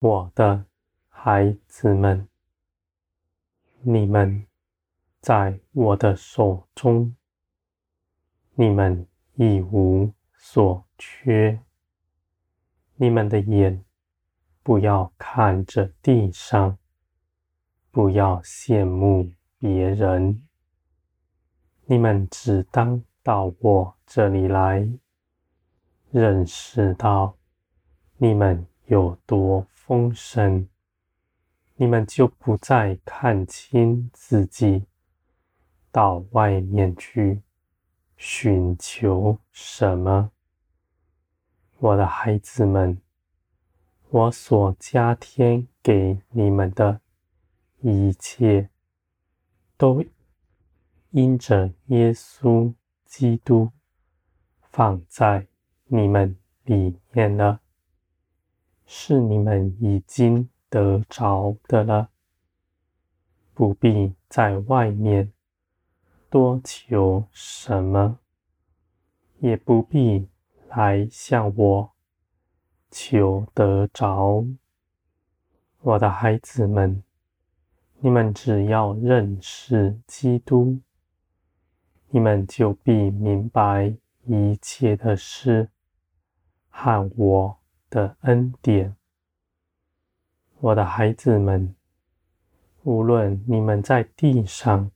我的孩子们，你们在我的手中，你们一无所缺。你们的眼不要看着地上，不要羡慕别人。你们只当到我这里来，认识到你们有多丰盛，你们就不再看清自己，到外面去寻求什么。我的孩子们，我所加添给你们的一切，都因着耶稣基督放在你们里面了。是你们已经得着的了，不必在外面多求什么，也不必来向我求得着。我的孩子们，你们只要认识基督，你们就必明白一切的事和我的恩典，我的孩子们，无论你们在地上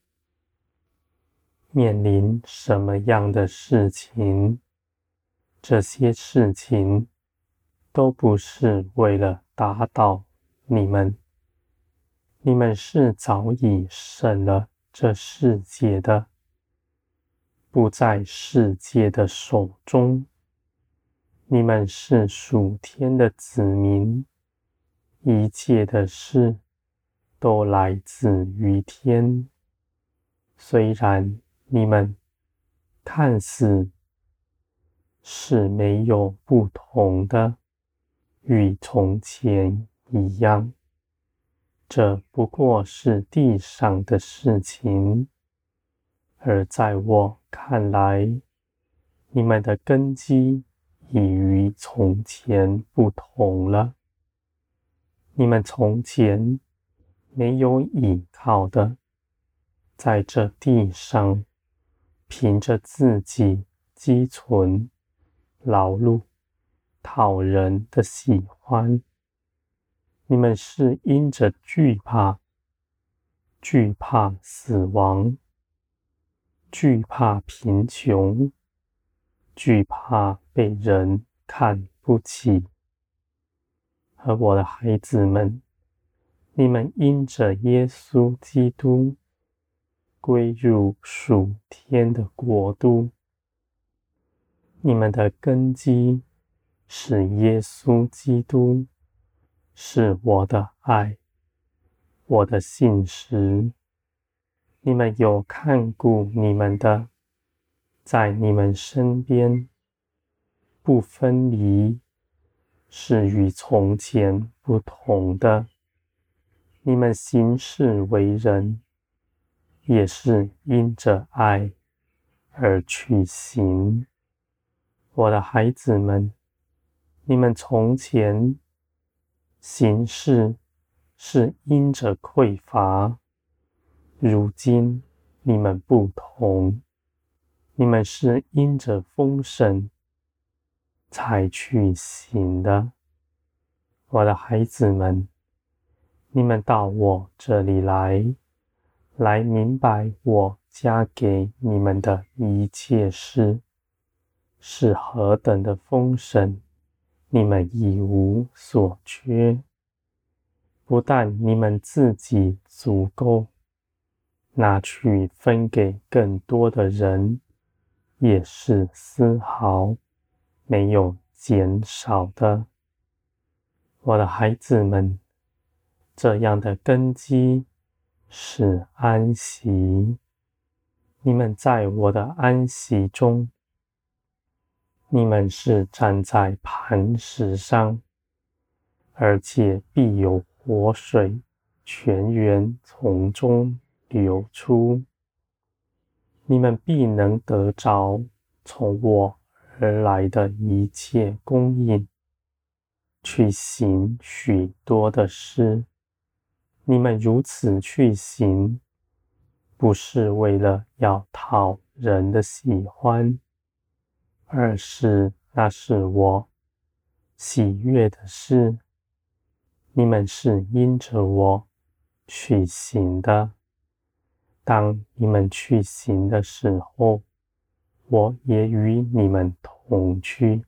面临什么样的事情，这些事情都不是为了打倒你们，你们是早已胜了这世界的，不在世界的手中。你们是属天的子民，一切的事都来自于天。虽然你们看似是没有不同的，与从前一样，这不过是地上的事情，而在我看来，你们的根基。已与从前不同了。你们从前没有依靠的，在这地上凭着自己积存劳碌讨人的喜欢，你们是因着惧怕，惧怕死亡，惧怕贫穷。惧怕被人看不起，而我的孩子们，你们因着耶稣基督归入属天的国度，你们的根基是耶稣基督，是我的爱，我的信实。你们有看顾你们的。在你们身边不分离，是与从前不同的。你们行事为人，也是因着爱而去行。我的孩子们，你们从前行事是因着匮乏，如今你们不同。你们是因着丰盛才去行的，我的孩子们，你们到我这里来，来明白我加给你们的一切事是何等的丰盛，你们一无所缺。不但你们自己足够，拿去分给更多的人。也是丝毫没有减少的，我的孩子们，这样的根基是安息。你们在我的安息中，你们是站在磐石上，而且必有活水泉源从中流出。你们必能得着从我而来的一切供应，去行许多的事。你们如此去行，不是为了要讨人的喜欢，而是那是我喜悦的事。你们是因着我去行的。当你们去行的时候，我也与你们同去。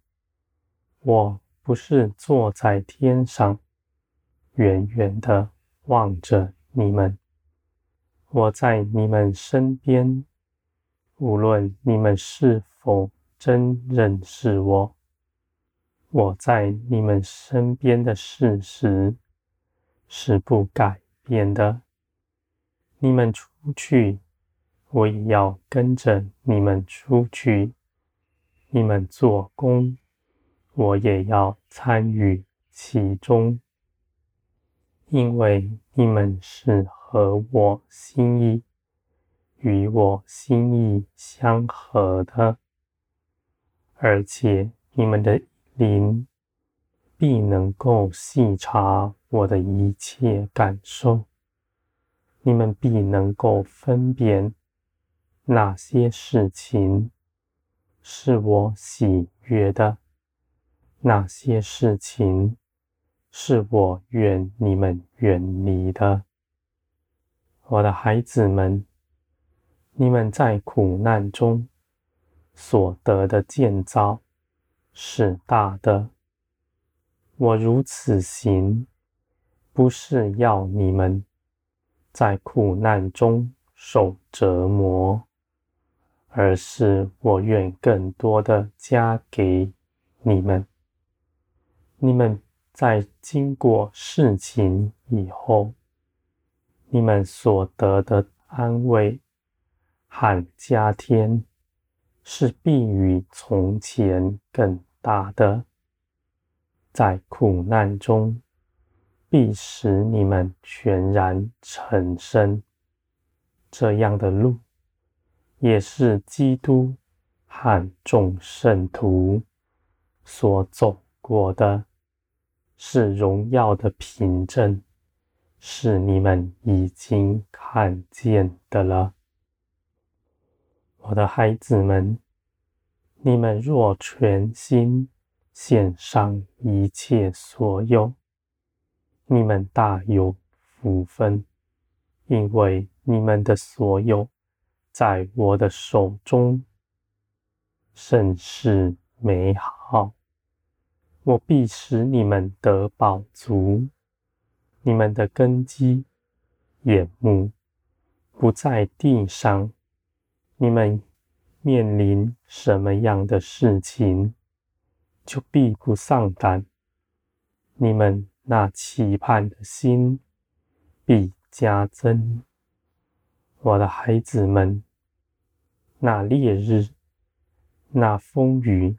我不是坐在天上，远远的望着你们。我在你们身边，无论你们是否真认识我，我在你们身边的事实是不改变的。你们出去，我也要跟着你们出去；你们做工，我也要参与其中，因为你们是合我心意、与我心意相合的，而且你们的灵必能够细察我的一切感受。你们必能够分辨哪些事情是我喜悦的，哪些事情是我愿你们远离的。我的孩子们，你们在苦难中所得的建造是大的。我如此行，不是要你们。在苦难中受折磨，而是我愿更多的加给你们。你们在经过事情以后，你们所得的安慰和加添，是比与从前更大的。在苦难中。必使你们全然成身。这样的路，也是基督和众圣徒所走过的，是荣耀的凭证，是你们已经看见的了。我的孩子们，你们若全心献上一切所有，你们大有福分，因为你们的所有在我的手中，甚是美好。我必使你们得饱足，你们的根基、眼目不在地上。你们面临什么样的事情，就必不丧胆。你们。那期盼的心必加增，我的孩子们。那烈日、那风雨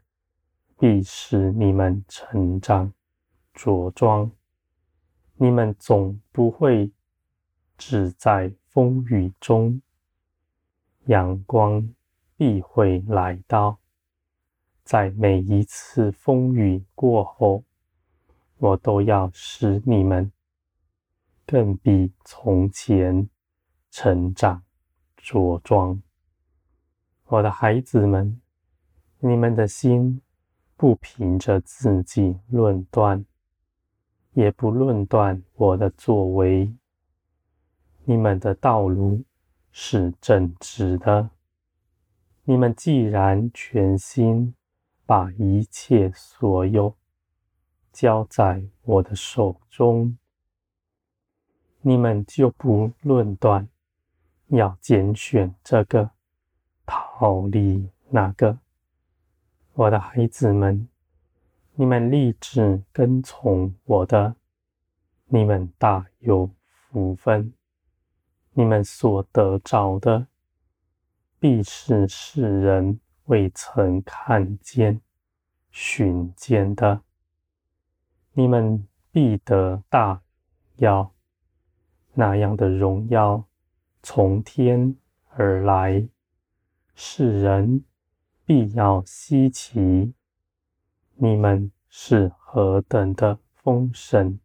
必使你们成长茁壮。你们总不会只在风雨中，阳光必会来到。在每一次风雨过后。我都要使你们更比从前成长茁壮。我的孩子们，你们的心不凭着自己论断，也不论断我的作为。你们的道路是正直的。你们既然全心把一切所有，交在我的手中，你们就不论断，要拣选这个，逃离那个。我的孩子们，你们立志跟从我的，你们大有福分。你们所得着的，必是世人未曾看见、寻见的。你们必得大耀，那样的荣耀从天而来，世人必要稀奇。你们是何等的丰盛。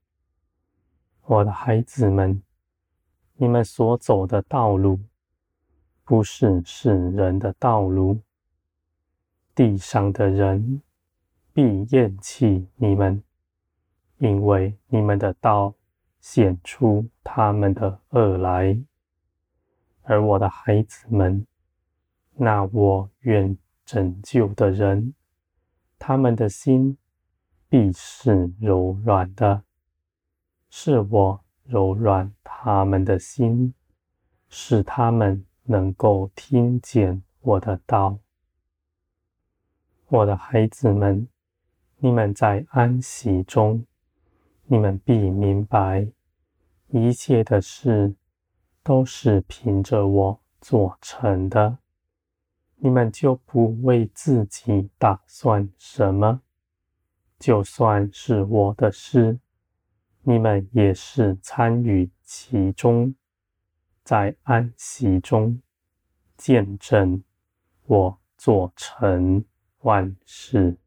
我的孩子们，你们所走的道路，不是世人的道路。地上的人必厌弃你们，因为你们的道显出他们的恶来。而我的孩子们，那我愿拯救的人，他们的心必是柔软的。是我柔软他们的心，使他们能够听见我的道。我的孩子们，你们在安息中，你们必明白，一切的事都是凭着我做成的。你们就不为自己打算什么，就算是我的事。你们也是参与其中，在安息中见证我做成万事。